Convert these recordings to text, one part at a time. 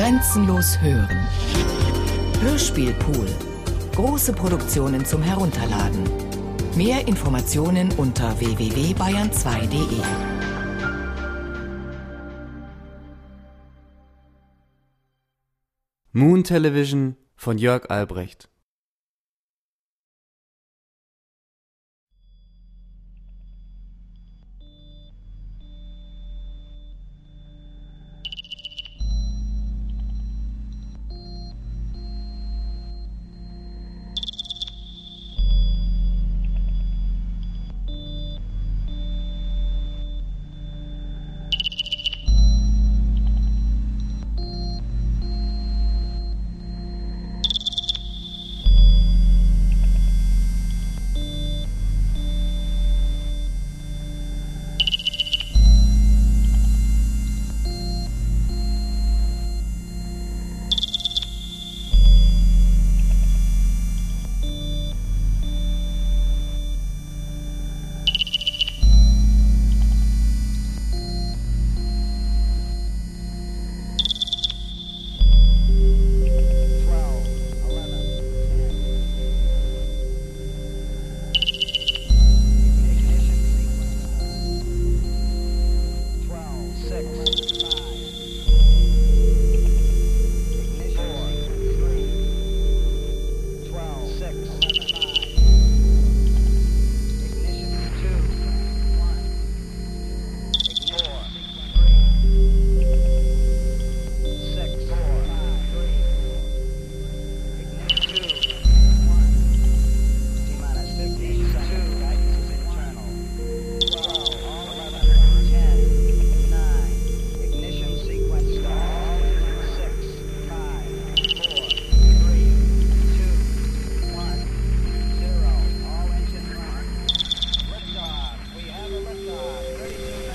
Grenzenlos hören. Hörspielpool. Große Produktionen zum Herunterladen. Mehr Informationen unter www.bayern2.de. Moon Television von Jörg Albrecht.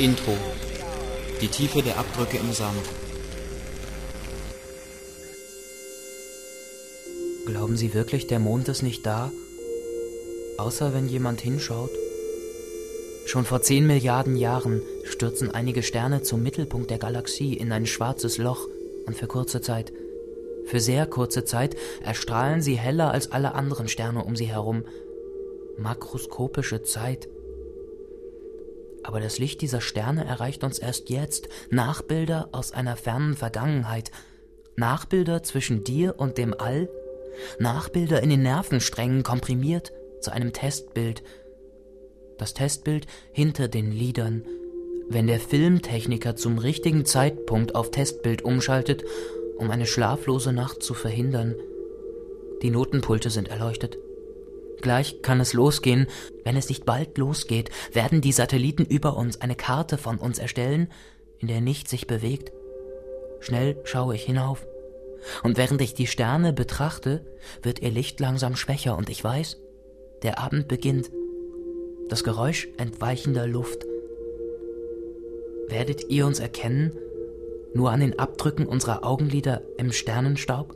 Intro. Die Tiefe der Abdrücke im Sand. Glauben Sie wirklich, der Mond ist nicht da? Außer wenn jemand hinschaut? Schon vor 10 Milliarden Jahren stürzen einige Sterne zum Mittelpunkt der Galaxie in ein schwarzes Loch und für kurze Zeit, für sehr kurze Zeit, erstrahlen sie heller als alle anderen Sterne um sie herum. Makroskopische Zeit. Aber das Licht dieser Sterne erreicht uns erst jetzt, Nachbilder aus einer fernen Vergangenheit, Nachbilder zwischen dir und dem All, Nachbilder in den Nervensträngen komprimiert zu einem Testbild. Das Testbild hinter den Liedern, wenn der Filmtechniker zum richtigen Zeitpunkt auf Testbild umschaltet, um eine schlaflose Nacht zu verhindern. Die Notenpulte sind erleuchtet. Gleich kann es losgehen. Wenn es nicht bald losgeht, werden die Satelliten über uns eine Karte von uns erstellen, in der nichts sich bewegt. Schnell schaue ich hinauf. Und während ich die Sterne betrachte, wird ihr Licht langsam schwächer und ich weiß, der Abend beginnt. Das Geräusch entweichender Luft. Werdet ihr uns erkennen, nur an den Abdrücken unserer Augenlider im Sternenstaub?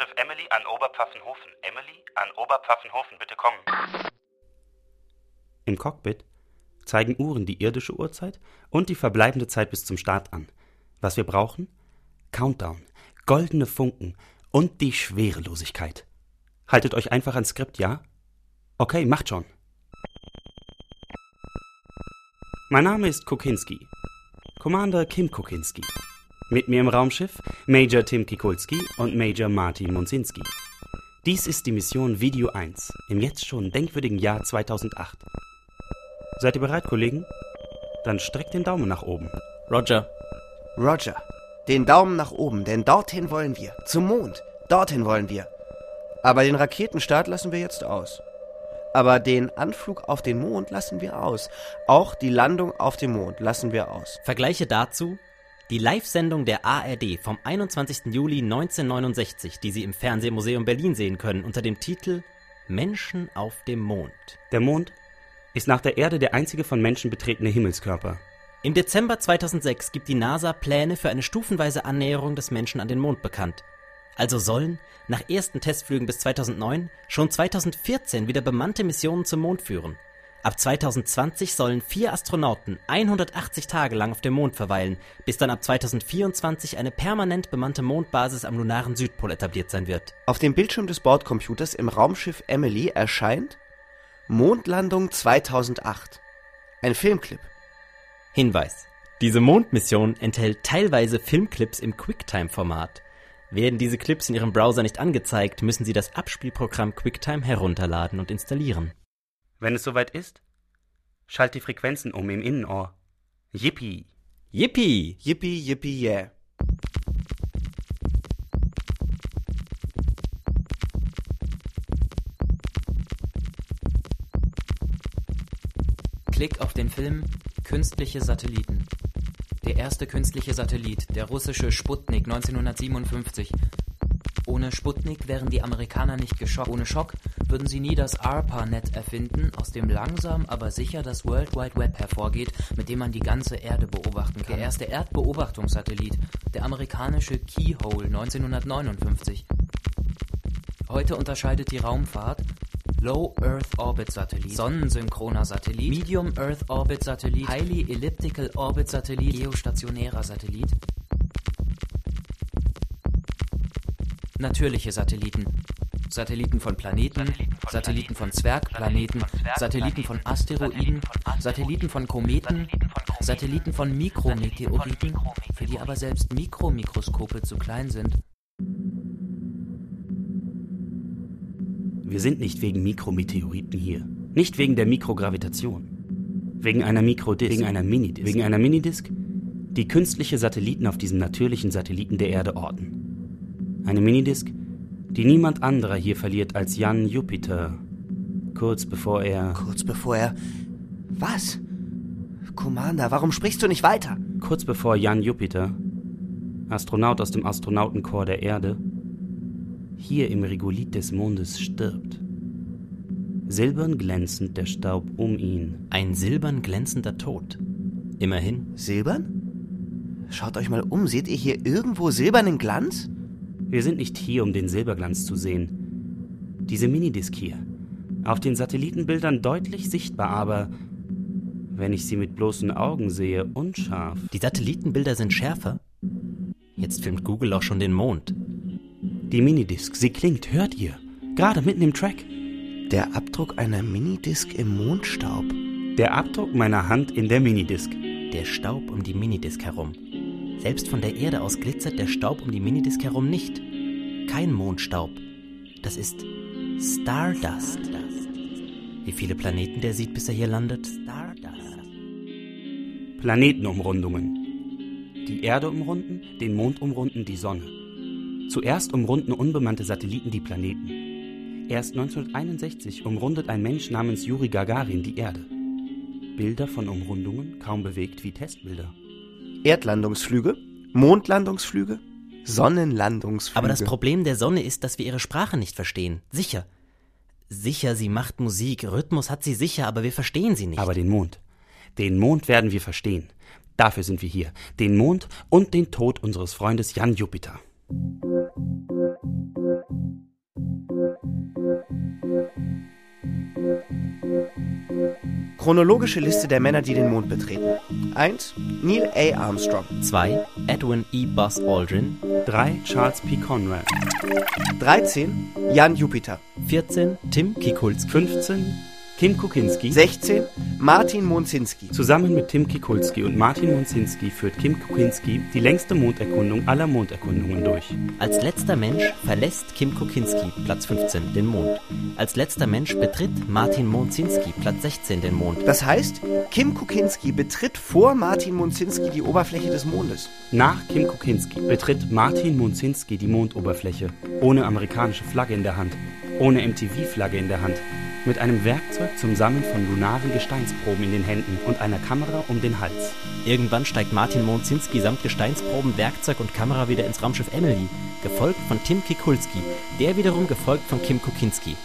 Raumschiff Emily an Oberpfaffenhofen. Emily an Oberpfaffenhofen, bitte kommen. Im Cockpit zeigen Uhren die irdische Uhrzeit und die verbleibende Zeit bis zum Start an. Was wir brauchen? Countdown, goldene Funken und die Schwerelosigkeit. Haltet euch einfach ans Skript, ja? Okay, macht schon. Mein Name ist Kukinski. Commander Kim Kukinski. Mit mir im Raumschiff Major Tim Kikulski und Major Martin Monsinski. Dies ist die Mission Video 1 im jetzt schon denkwürdigen Jahr 2008. Seid ihr bereit, Kollegen? Dann streckt den Daumen nach oben. Roger. Roger. Den Daumen nach oben, denn dorthin wollen wir. Zum Mond. Dorthin wollen wir. Aber den Raketenstart lassen wir jetzt aus. Aber den Anflug auf den Mond lassen wir aus. Auch die Landung auf dem Mond lassen wir aus. Vergleiche dazu die Live-Sendung der ARD vom 21. Juli 1969, die Sie im Fernsehmuseum Berlin sehen können, unter dem Titel Menschen auf dem Mond. Der Mond ist nach der Erde der einzige von Menschen betretene Himmelskörper. Im Dezember 2006 gibt die NASA Pläne für eine stufenweise Annäherung des Menschen an den Mond bekannt. Also sollen, nach ersten Testflügen bis 2009, schon 2014 wieder bemannte Missionen zum Mond führen. Ab 2020 sollen vier Astronauten 180 Tage lang auf dem Mond verweilen, bis dann ab 2024 eine permanent bemannte Mondbasis am lunaren Südpol etabliert sein wird. Auf dem Bildschirm des Bordcomputers im Raumschiff Emily erscheint Mondlandung 2008. Ein Filmclip. Hinweis. Diese Mondmission enthält teilweise Filmclips im QuickTime-Format. Werden diese Clips in Ihrem Browser nicht angezeigt, müssen Sie das Abspielprogramm QuickTime herunterladen und installieren. Wenn es soweit ist, schalt die Frequenzen um im Innenohr. Yippie! Yippie! Yippie, yippie, yeah. Klick auf den Film Künstliche Satelliten. Der erste künstliche Satellit, der russische Sputnik 1957. Ohne Sputnik wären die Amerikaner nicht geschockt. Ohne Schock würden sie nie das ARPANET erfinden, aus dem langsam aber sicher das World Wide Web hervorgeht, mit dem man die ganze Erde beobachten kann. Der erste Erdbeobachtungssatellit, der amerikanische Keyhole 1959. Heute unterscheidet die Raumfahrt Low Earth Orbit Satellit, sonnensynchroner Satellit, Medium Earth Orbit Satellit, Highly Elliptical Orbit Satellit, geostationärer Satellit. Natürliche Satelliten. Satelliten von Planeten, Satelliten von Zwergplaneten, Satelliten von Asteroiden, Satelliten von Kometen, Satelliten von Mikrometeoriten, für die aber selbst Mikromikroskope zu klein sind. Wir sind nicht wegen Mikrometeoriten hier. Nicht wegen der Mikrogravitation. Wegen einer Mikrodisk. Wegen einer Minidisc. Wegen einer Minidisc, die künstliche Satelliten auf diesem natürlichen Satelliten der Erde orten. Eine Minidisc, die niemand anderer hier verliert als Jan Jupiter. Kurz bevor er. Kurz bevor er. Was? Commander, warum sprichst du nicht weiter? Kurz bevor Jan Jupiter, Astronaut aus dem Astronautenkorps der Erde, hier im Regolith des Mondes stirbt. Silbern glänzend der Staub um ihn. Ein silbern glänzender Tod. Immerhin. Silbern? Schaut euch mal um, seht ihr hier irgendwo silbernen Glanz? Wir sind nicht hier, um den Silberglanz zu sehen. Diese Minidisc hier. Auf den Satellitenbildern deutlich sichtbar, aber wenn ich sie mit bloßen Augen sehe, unscharf. Die Satellitenbilder sind schärfer. Jetzt filmt Google auch schon den Mond. Die Minidisc, sie klingt, hört ihr? Gerade mitten im Track. Der Abdruck einer Minidisc im Mondstaub. Der Abdruck meiner Hand in der Minidisc. Der Staub um die Minidisc herum. Selbst von der Erde aus glitzert der Staub um die Minidisc herum nicht. Kein Mondstaub. Das ist Stardust. Wie viele Planeten der sieht, bis er hier landet? Stardust. Planetenumrundungen. Die Erde umrunden, den Mond umrunden, die Sonne. Zuerst umrunden unbemannte Satelliten die Planeten. Erst 1961 umrundet ein Mensch namens Juri Gagarin die Erde. Bilder von Umrundungen kaum bewegt wie Testbilder. Erdlandungsflüge, Mondlandungsflüge, Sonnenlandungsflüge. Aber das Problem der Sonne ist, dass wir ihre Sprache nicht verstehen. Sicher. Sicher, sie macht Musik, Rhythmus hat sie sicher, aber wir verstehen sie nicht. Aber den Mond. Den Mond werden wir verstehen. Dafür sind wir hier. Den Mond und den Tod unseres Freundes Jan Jupiter. Chronologische Liste der Männer, die den Mond betreten. 1. Neil A. Armstrong. 2. Edwin E. Buzz Aldrin. 3. Charles P. Conrad. 13. Jan Jupiter. 14. Tim Kikulski. 15. Kim Kukinski. 16. Martin Monzinski. Zusammen mit Tim Kikulski und Martin Monzinski führt Kim Kukinski die längste Monderkundung aller Monderkundungen durch. Als letzter Mensch verlässt Kim Kukinski, Platz 15, den Mond. Als letzter Mensch betritt Martin Monzinski, Platz 16, den Mond. Das heißt, Kim Kukinski betritt vor Martin Monzinski die Oberfläche des Mondes. Nach Kim Kukinski betritt Martin Monzinski die Mondoberfläche, ohne amerikanische Flagge in der Hand, ohne MTV-Flagge in der Hand, mit einem Werkzeug zum Sammeln von lunaren Gesteinsproben in den Händen und einer Kamera um den Hals. Irgendwann steigt Martin Monzinski samt Gesteinsproben, Werkzeug und Kamera wieder ins Raumschiff Emily, gefolgt von Tim Kikulski, der wiederum gefolgt von Kim Kukinski.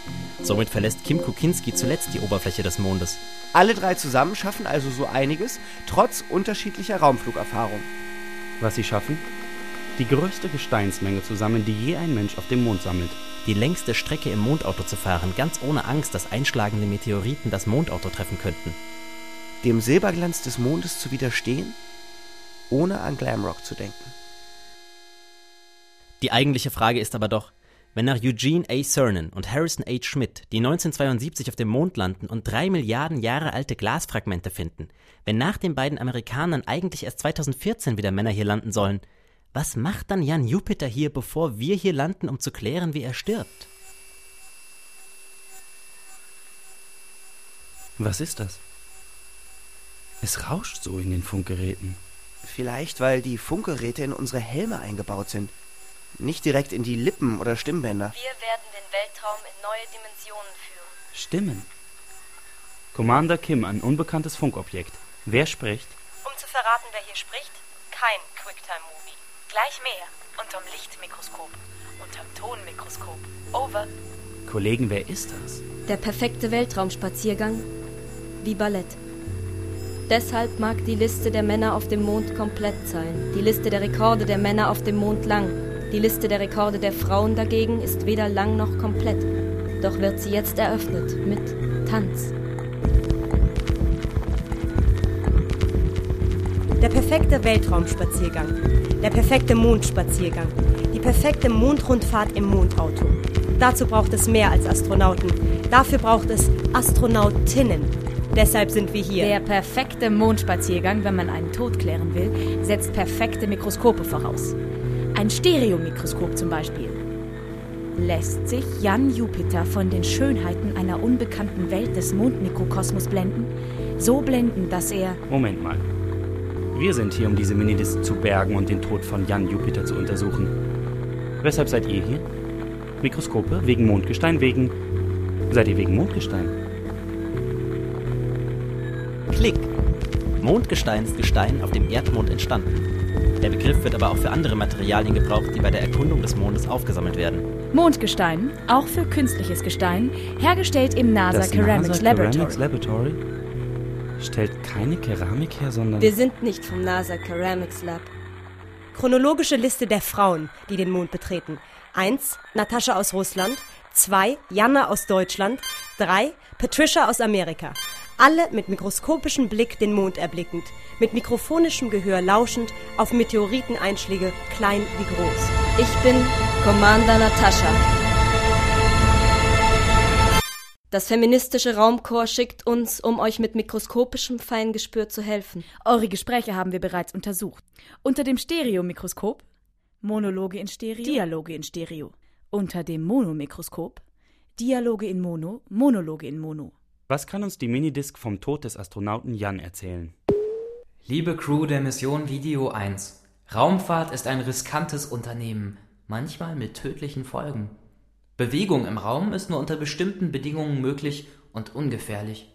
Somit verlässt Kim Kukinski zuletzt die Oberfläche des Mondes. Alle drei zusammen schaffen also so einiges, trotz unterschiedlicher Raumflugerfahrung. Was sie schaffen? die größte Gesteinsmenge zusammen, die je ein Mensch auf dem Mond sammelt. Die längste Strecke im Mondauto zu fahren, ganz ohne Angst, dass einschlagende Meteoriten das Mondauto treffen könnten. Dem Silberglanz des Mondes zu widerstehen, ohne an Glamrock zu denken. Die eigentliche Frage ist aber doch, wenn nach Eugene A. Cernan und Harrison H. Schmidt, die 1972 auf dem Mond landen und drei Milliarden Jahre alte Glasfragmente finden, wenn nach den beiden Amerikanern eigentlich erst 2014 wieder Männer hier landen sollen, was macht dann Jan Jupiter hier, bevor wir hier landen, um zu klären, wie er stirbt? Was ist das? Es rauscht so in den Funkgeräten. Vielleicht, weil die Funkgeräte in unsere Helme eingebaut sind. Nicht direkt in die Lippen oder Stimmbänder. Wir werden den Weltraum in neue Dimensionen führen. Stimmen. Commander Kim, ein unbekanntes Funkobjekt. Wer spricht? Um zu verraten, wer hier spricht, kein Quicktime-Movie. Gleich mehr. Unterm Lichtmikroskop. Unterm Tonmikroskop. Over. Kollegen, wer ist das? Der perfekte Weltraumspaziergang wie Ballett. Deshalb mag die Liste der Männer auf dem Mond komplett sein, die Liste der Rekorde der Männer auf dem Mond lang. Die Liste der Rekorde der Frauen dagegen ist weder lang noch komplett. Doch wird sie jetzt eröffnet mit Tanz. Der perfekte Weltraumspaziergang. Der perfekte Mondspaziergang. Die perfekte Mondrundfahrt im Mondauto. Dazu braucht es mehr als Astronauten. Dafür braucht es Astronautinnen. Deshalb sind wir hier. Der perfekte Mondspaziergang, wenn man einen Tod klären will, setzt perfekte Mikroskope voraus. Ein Stereomikroskop zum Beispiel. Lässt sich Jan Jupiter von den Schönheiten einer unbekannten Welt des Mondmikrokosmos blenden? So blenden, dass er. Moment mal. Wir sind hier, um diese Minidisc zu bergen und den Tod von Jan Jupiter zu untersuchen. Weshalb seid ihr hier? Mikroskope? Wegen Mondgestein? Wegen. Seid ihr wegen Mondgestein? Klick. Mondgestein ist Gestein auf dem Erdmond entstanden. Der Begriff wird aber auch für andere Materialien gebraucht, die bei der Erkundung des Mondes aufgesammelt werden. Mondgestein, auch für künstliches Gestein, hergestellt im NASA Das Ceramics NASA Laboratory. Ceramics Laboratory stellt keine Keramik her, sondern. Wir sind nicht vom NASA Ceramics Lab. Chronologische Liste der Frauen, die den Mond betreten. 1. Natascha aus Russland. 2. Jana aus Deutschland. 3. Patricia aus Amerika. Alle mit mikroskopischem Blick den Mond erblickend, mit mikrofonischem Gehör lauschend auf Meteoriteneinschläge, klein wie groß. Ich bin Commander Natascha. Das feministische Raumkorps schickt uns, um euch mit mikroskopischem Feingespür zu helfen. Eure Gespräche haben wir bereits untersucht. Unter dem Stereomikroskop Monologe in Stereo, Dialoge in Stereo. Unter dem Monomikroskop Dialoge in Mono, Monologe in Mono. Was kann uns die Minidisc vom Tod des Astronauten Jan erzählen? Liebe Crew der Mission Video 1, Raumfahrt ist ein riskantes Unternehmen, manchmal mit tödlichen Folgen. Bewegung im Raum ist nur unter bestimmten Bedingungen möglich und ungefährlich.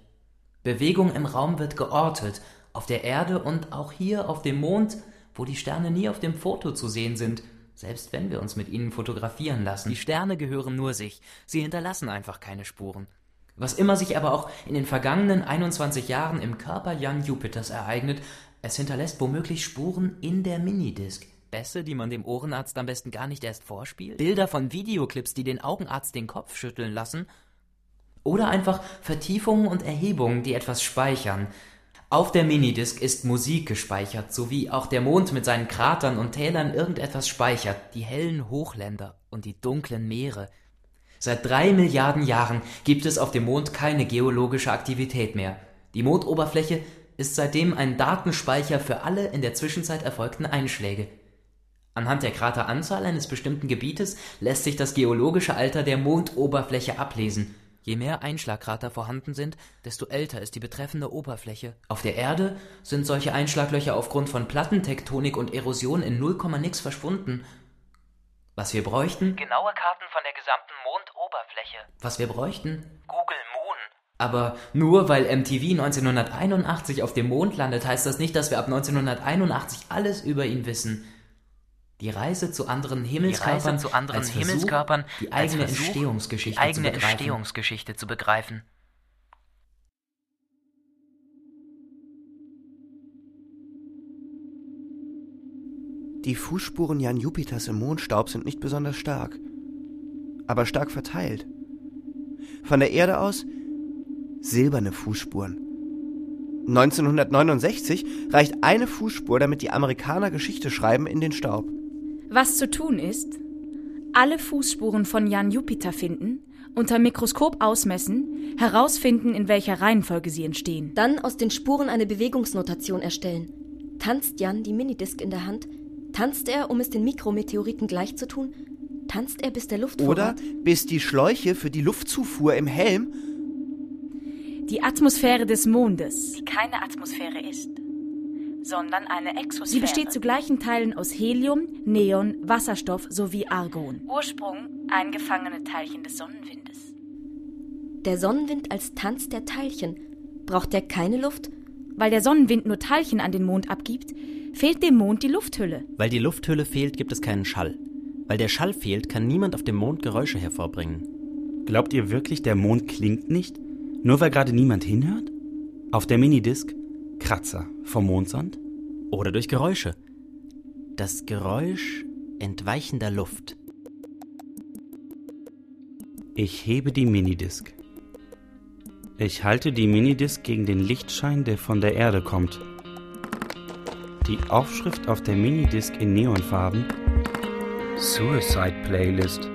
Bewegung im Raum wird geortet, auf der Erde und auch hier auf dem Mond, wo die Sterne nie auf dem Foto zu sehen sind, selbst wenn wir uns mit ihnen fotografieren lassen. Die Sterne gehören nur sich, sie hinterlassen einfach keine Spuren. Was immer sich aber auch in den vergangenen 21 Jahren im Körper Jan Jupiters ereignet, es hinterlässt womöglich Spuren in der Minidisc. Bässe, die man dem Ohrenarzt am besten gar nicht erst vorspielt. Bilder von Videoclips, die den Augenarzt den Kopf schütteln lassen. Oder einfach Vertiefungen und Erhebungen, die etwas speichern. Auf der Minidisc ist Musik gespeichert, sowie auch der Mond mit seinen Kratern und Tälern irgendetwas speichert. Die hellen Hochländer und die dunklen Meere. Seit drei Milliarden Jahren gibt es auf dem Mond keine geologische Aktivität mehr. Die Mondoberfläche ist seitdem ein Datenspeicher für alle in der Zwischenzeit erfolgten Einschläge. Anhand der Krateranzahl eines bestimmten Gebietes lässt sich das geologische Alter der Mondoberfläche ablesen. Je mehr Einschlagkrater vorhanden sind, desto älter ist die betreffende Oberfläche. Auf der Erde sind solche Einschlaglöcher aufgrund von Plattentektonik und Erosion in 0, nix verschwunden. Was wir bräuchten? Genaue Karten von der gesamten Mondoberfläche. Was wir bräuchten? Google Moon. Aber nur weil MTV 1981 auf dem Mond landet, heißt das nicht, dass wir ab 1981 alles über ihn wissen. Die Reise zu anderen Himmelskörpern, zu anderen als Versuch, Himmelskörpern, die als eigene Versuch, Entstehungsgeschichte, die eigene zu begreifen. Entstehungsgeschichte zu begreifen. Die Die Fußspuren Jan Jupiters im Mondstaub sind nicht besonders stark, aber stark verteilt. Von der Erde aus silberne Fußspuren. 1969 reicht eine Fußspur, damit die Amerikaner Geschichte schreiben, in den Staub. Was zu tun ist, alle Fußspuren von Jan Jupiter finden, unter Mikroskop ausmessen, herausfinden, in welcher Reihenfolge sie entstehen. Dann aus den Spuren eine Bewegungsnotation erstellen. Tanzt Jan die Minidisc in der Hand? Tanzt er, um es den Mikrometeoriten gleich zu tun? Tanzt er, bis der Oder Luftvorrat... bis die Schläuche für die Luftzufuhr im Helm Die Atmosphäre des Mondes. Die keine Atmosphäre ist, sondern eine Exosphäre. Sie besteht zu gleichen Teilen aus Helium, Neon, Wasserstoff sowie Argon. Ursprung eingefangene Teilchen des Sonnenwindes. Der Sonnenwind als Tanz der Teilchen. Braucht er keine Luft? Weil der Sonnenwind nur Teilchen an den Mond abgibt, fehlt dem Mond die Lufthülle. Weil die Lufthülle fehlt, gibt es keinen Schall. Weil der Schall fehlt, kann niemand auf dem Mond Geräusche hervorbringen. Glaubt ihr wirklich, der Mond klingt nicht? Nur weil gerade niemand hinhört? Auf der Minidisc Kratzer vom Mondsand? Oder durch Geräusche. Das Geräusch entweichender Luft. Ich hebe die Minidisc. Ich halte die Minidisc gegen den Lichtschein, der von der Erde kommt. Die Aufschrift auf der Minidisc in Neonfarben Suicide Playlist.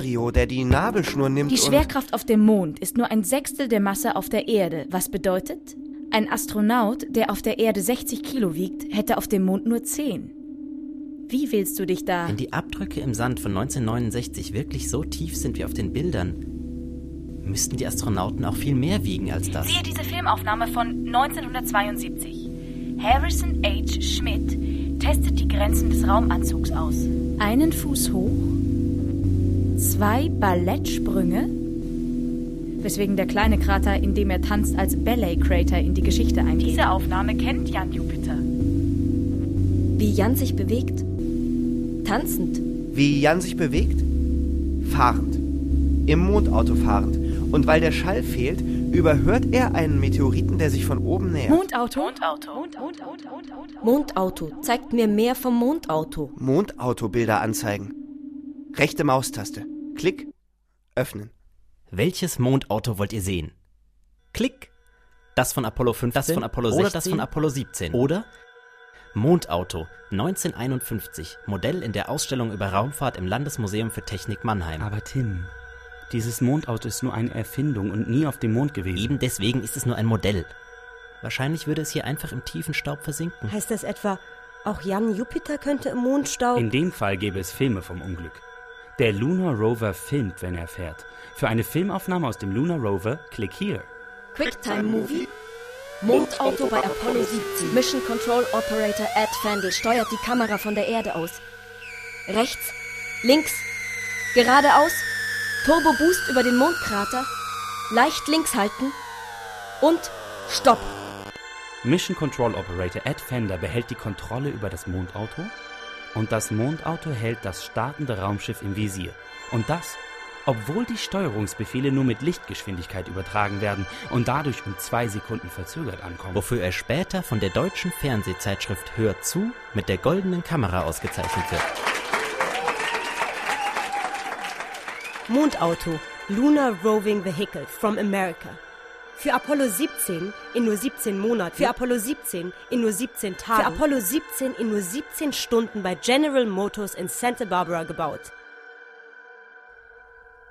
Embryo, der die Nabelschnur nimmt Die und... Schwerkraft auf dem Mond ist nur ein Sechstel der Masse auf der Erde, was bedeutet, ein Astronaut, der auf der Erde 60 Kilo wiegt, hätte auf dem Mond nur 10. Wie willst du dich da... Wenn die Abdrücke im Sand von 1969 wirklich so tief sind wie auf den Bildern, müssten die Astronauten auch viel mehr wiegen als das. Siehe diese Filmaufnahme von 1972. Harrison H. Schmidt testet die Grenzen des Raumanzugs aus. Einen Fuß hoch, zwei Ballettsprünge, weswegen der kleine Krater, in dem er tanzt, als Ballet Crater in die Geschichte eingeht. Diese Aufnahme kennt Jan Jupiter. Wie Jan sich bewegt? Tanzend. Wie Jan sich bewegt? Fahrend. Im Mondauto fahrend. Und weil der Schall fehlt, überhört er einen Meteoriten, der sich von oben nähert. Mondauto? Mondauto. Mondauto. Zeigt mir mehr vom Mondauto. Mondautobilder anzeigen. Rechte Maustaste. Klick. Öffnen. Welches Mondauto wollt ihr sehen? Klick. Das von Apollo 15, das von Apollo 16 oder das von Apollo 17. Oder Mondauto 1951, Modell in der Ausstellung über Raumfahrt im Landesmuseum für Technik Mannheim. Aber Tim, dieses Mondauto ist nur eine Erfindung und nie auf dem Mond gewesen. Eben deswegen ist es nur ein Modell. Wahrscheinlich würde es hier einfach im tiefen Staub versinken. Heißt das etwa, auch Jan Jupiter könnte im Mondstaub... In dem Fall gäbe es Filme vom Unglück. Der Lunar Rover filmt, wenn er fährt. Für eine Filmaufnahme aus dem Lunar Rover, klick hier. Quicktime Movie. Mondauto bei Apollo 17. Mission Control Operator Ed Fandel steuert die Kamera von der Erde aus. Rechts, links, geradeaus, Turbo Boost über den Mondkrater, leicht links halten und Stopp. Mission Control Operator Ed Fender behält die Kontrolle über das Mondauto und das Mondauto hält das startende Raumschiff im Visier. Und das, obwohl die Steuerungsbefehle nur mit Lichtgeschwindigkeit übertragen werden und dadurch um zwei Sekunden verzögert ankommen. Wofür er später von der deutschen Fernsehzeitschrift Hört zu mit der goldenen Kamera ausgezeichnet wird. Mondauto, Lunar Roving Vehicle from America. Für Apollo 17 in nur 17 Monaten. Für Apollo 17 in nur 17 Tagen. Für Apollo 17 in nur 17 Stunden bei General Motors in Santa Barbara gebaut.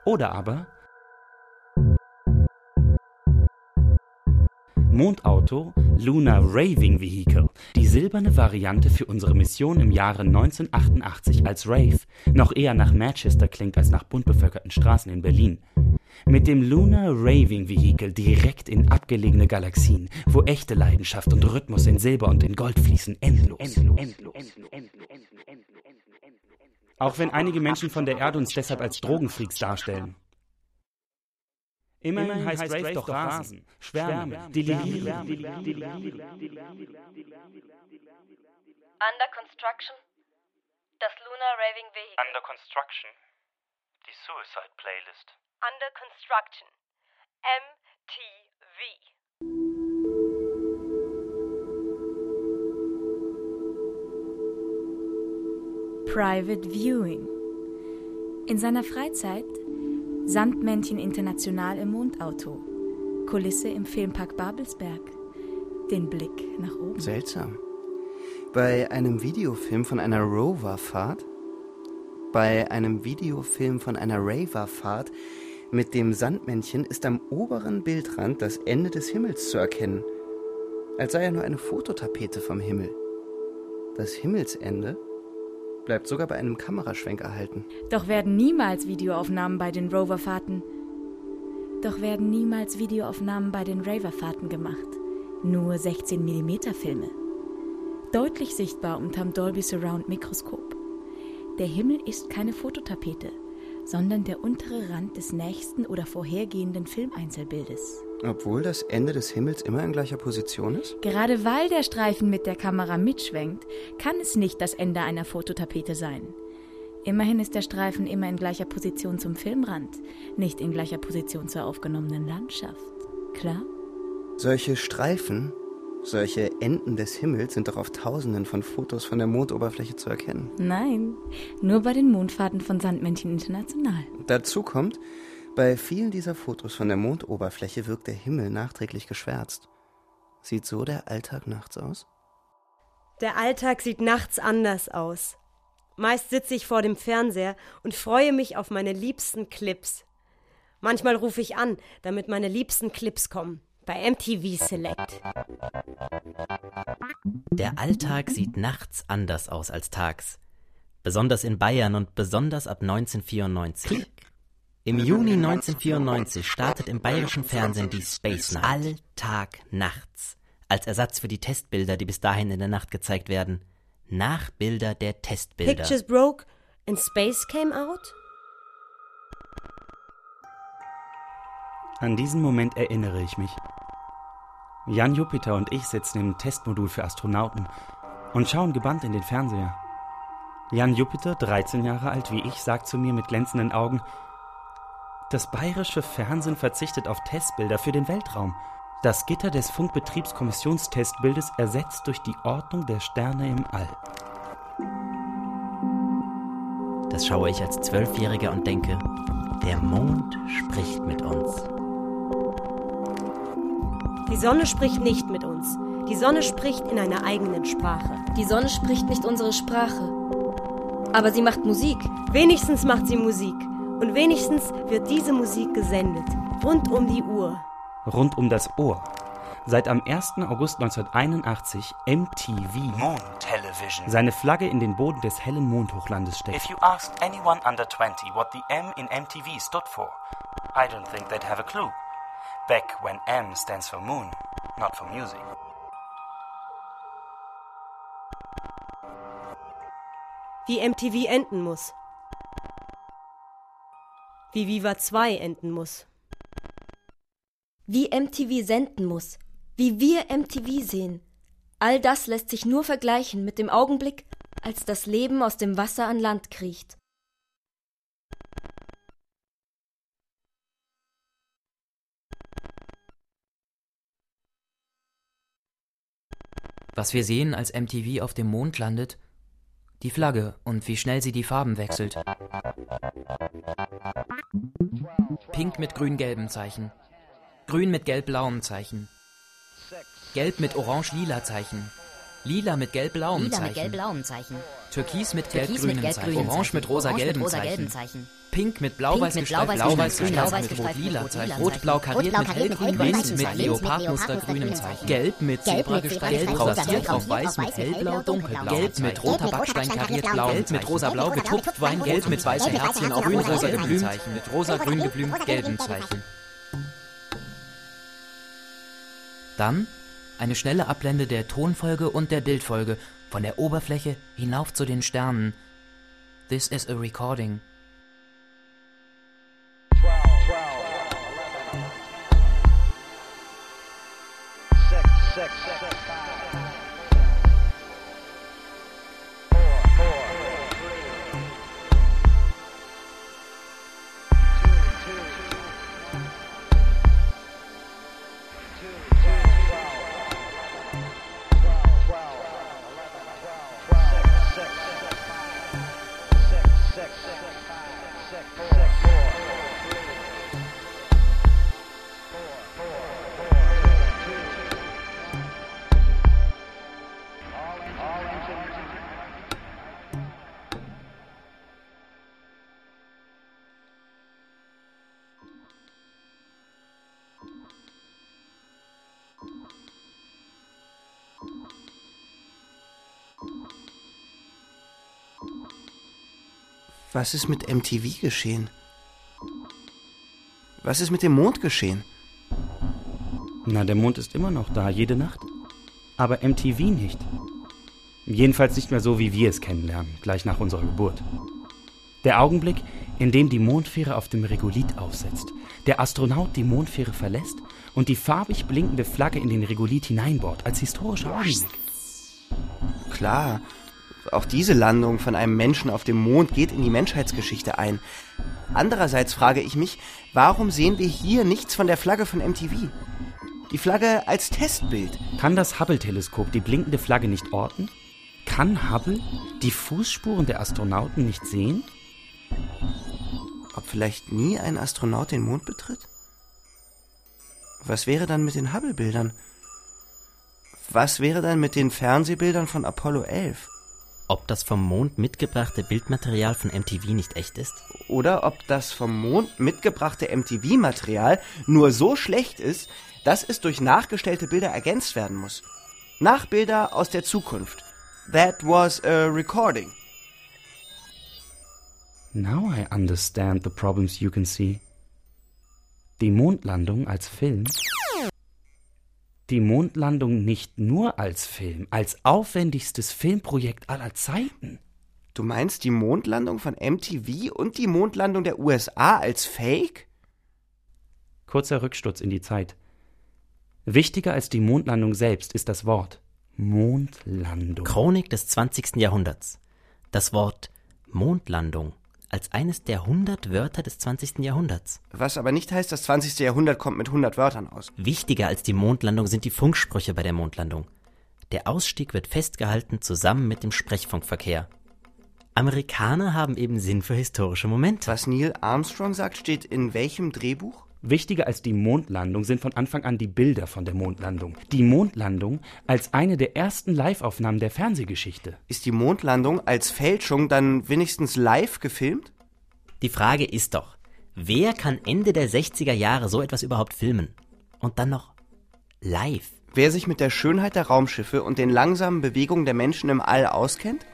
Oder aber Mondauto Lunar Raving Vehicle, die silberne Variante für unsere Mission im Jahre 1988 als Rave, noch eher nach Manchester klingt als nach bunt bevölkerten Straßen in Berlin. Mit dem Lunar Raving Vehicle direkt in abgelegene Galaxien, wo echte Leidenschaft und Rhythmus in Silber und in Gold fließen, endlos. Auch wenn einige Menschen von der Erde uns deshalb als Drogenfreaks darstellen. Immerhin heißt Rave doch Rasen, Schwärme, Delirieren. Under construction. Das Lunar Raving Vehicle. Under Construction. Die Suicide Playlist. Under construction. MTV. Private Viewing. In seiner Freizeit Sandmännchen International im Mondauto. Kulisse im Filmpark Babelsberg. Den Blick nach oben. Seltsam. Bei einem Videofilm von einer Roverfahrt, bei einem Videofilm von einer Raverfahrt mit dem Sandmännchen ist am oberen Bildrand das Ende des Himmels zu erkennen, als sei er nur eine Fototapete vom Himmel. Das Himmelsende bleibt sogar bei einem Kameraschwenk erhalten. Doch werden niemals Videoaufnahmen bei den Roverfahrten. Doch werden niemals Videoaufnahmen bei den Raverfahrten gemacht. Nur 16 mm Filme. Deutlich sichtbar unterm Dolby Surround Mikroskop. Der Himmel ist keine Fototapete, sondern der untere Rand des nächsten oder vorhergehenden Filmeinzelbildes. Obwohl das Ende des Himmels immer in gleicher Position ist? Gerade weil der Streifen mit der Kamera mitschwenkt, kann es nicht das Ende einer Fototapete sein. Immerhin ist der Streifen immer in gleicher Position zum Filmrand, nicht in gleicher Position zur aufgenommenen Landschaft. Klar? Solche Streifen, solche Enden des Himmels sind doch auf tausenden von Fotos von der Mondoberfläche zu erkennen. Nein, nur bei den Mondfahrten von Sandmännchen International. Dazu kommt, bei vielen dieser Fotos von der Mondoberfläche wirkt der Himmel nachträglich geschwärzt. Sieht so der Alltag nachts aus? Der Alltag sieht nachts anders aus. Meist sitze ich vor dem Fernseher und freue mich auf meine liebsten Clips. Manchmal rufe ich an, damit meine liebsten Clips kommen. Bei MTV Select. Der Alltag sieht nachts anders aus als tags. Besonders in Bayern und besonders ab 1994. Im Juni 1994 startet im bayerischen Fernsehen die Space Night. Alltag nachts. Als Ersatz für die Testbilder, die bis dahin in der Nacht gezeigt werden. Nachbilder der Testbilder. Pictures broke and space came out? An diesen Moment erinnere ich mich. Jan Jupiter und ich sitzen im Testmodul für Astronauten und schauen gebannt in den Fernseher. Jan Jupiter, 13 Jahre alt wie ich, sagt zu mir mit glänzenden Augen, das bayerische Fernsehen verzichtet auf Testbilder für den Weltraum. Das Gitter des Funkbetriebskommissionstestbildes ersetzt durch die Ordnung der Sterne im All. Das schaue ich als Zwölfjähriger und denke, der Mond spricht mit uns. Die Sonne spricht nicht mit uns. Die Sonne spricht in einer eigenen Sprache. Die Sonne spricht nicht unsere Sprache. Aber sie macht Musik. Wenigstens macht sie Musik. Und wenigstens wird diese Musik gesendet. Rund um die Uhr. Rund um das Ohr. Seit am 1. August 1981 MTV Moon Television. seine Flagge in den Boden des hellen Mondhochlandes steckt. If you asked anyone under 20 what the M in MTV stood for, I don't think they'd have a clue. Back when M stands for moon, not for music. Wie MTV enden muss. Wie Viva 2 enden muss. Wie MTV senden muss. Wie wir MTV sehen. All das lässt sich nur vergleichen mit dem Augenblick, als das Leben aus dem Wasser an Land kriecht. Was wir sehen, als MTV auf dem Mond landet, die Flagge und wie schnell sie die Farben wechselt. Pink mit grün-gelbem Zeichen. Grün mit gelb-blauem Zeichen. Gelb mit orange-lila Zeichen. Lila mit gelb-blauem Zeichen. gelb-blauem Zeichen. Türkis mit gelb-grünem gelb-grünem Zeichen. Orange mit rosa-gelbem Zeichen. Zeichen. Pink mit blau-weiß gestreift, blau-weiß gestreift, mit rot-lila Zeichen, rot-blau Zeichen, kariert mit hellgrün, Mint mit Leopardmuster grünem Zeichen, Zeichen. gelb mit Gelb Zebra gestreift, Stier drauf, rosa weiß mit hellblau, dunkelblau, gelb mit Zeichen. roter Gelb Backstein kariert, blau, gelb mit blau, rosa blau gelb mit rosa getupft, getupft, Wein, Wein, gelb mit weiße gelb mit Herzchen auf Herzchen grün auf rosa grün, rosa geblümt, geblümt, mit rosa grün geblümt, gelbem Zeichen. Dann eine schnelle Ablende der Tonfolge und der Bildfolge von der Oberfläche hinauf zu den Sternen. This is a recording. Was ist mit MTV geschehen? Was ist mit dem Mond geschehen? Na, der Mond ist immer noch da, jede Nacht. Aber MTV nicht. Jedenfalls nicht mehr so, wie wir es kennenlernen, gleich nach unserer Geburt. Der Augenblick, in dem die Mondfähre auf dem Regolith aufsetzt, der Astronaut die Mondfähre verlässt und die farbig blinkende Flagge in den Regolith hineinbohrt, als historischer Augenblick. Klar, auch diese Landung von einem Menschen auf dem Mond geht in die Menschheitsgeschichte ein. Andererseits frage ich mich, warum sehen wir hier nichts von der Flagge von MTV? Die Flagge als Testbild. Kann das Hubble-Teleskop die blinkende Flagge nicht orten? Kann Hubble die Fußspuren der Astronauten nicht sehen? Ob vielleicht nie ein Astronaut den Mond betritt? Was wäre dann mit den Hubble-Bildern? Was wäre dann mit den Fernsehbildern von Apollo 11? Ob das vom Mond mitgebrachte Bildmaterial von MTV nicht echt ist? Oder ob das vom Mond mitgebrachte MTV-Material nur so schlecht ist, dass es durch nachgestellte Bilder ergänzt werden muss. Nachbilder aus der Zukunft. That was a recording. Now I understand the problems you can see. Die Mondlandung als Film. Die Mondlandung nicht nur als Film, als aufwendigstes Filmprojekt aller Zeiten. Du meinst die Mondlandung von MTV und die Mondlandung der USA als Fake? Kurzer Rücksturz in die Zeit. Wichtiger als die Mondlandung selbst ist das Wort Mondlandung. Chronik des 20. Jahrhunderts. Das Wort Mondlandung als eines der 100 Wörter des 20. Jahrhunderts. Was aber nicht heißt, das 20. Jahrhundert kommt mit 100 Wörtern aus. Wichtiger als die Mondlandung sind die Funksprüche bei der Mondlandung. Der Ausstieg wird festgehalten zusammen mit dem Sprechfunkverkehr. Amerikaner haben eben Sinn für historische Momente. Was Neil Armstrong sagt, steht in welchem Drehbuch? Wichtiger als die Mondlandung sind von Anfang an die Bilder von der Mondlandung. Die Mondlandung als eine der ersten Liveaufnahmen der Fernsehgeschichte. Ist die Mondlandung als Fälschung dann wenigstens live gefilmt? Die Frage ist doch, wer kann Ende der 60er Jahre so etwas überhaupt filmen? Und dann noch live. Wer sich mit der Schönheit der Raumschiffe und den langsamen Bewegungen der Menschen im All auskennt?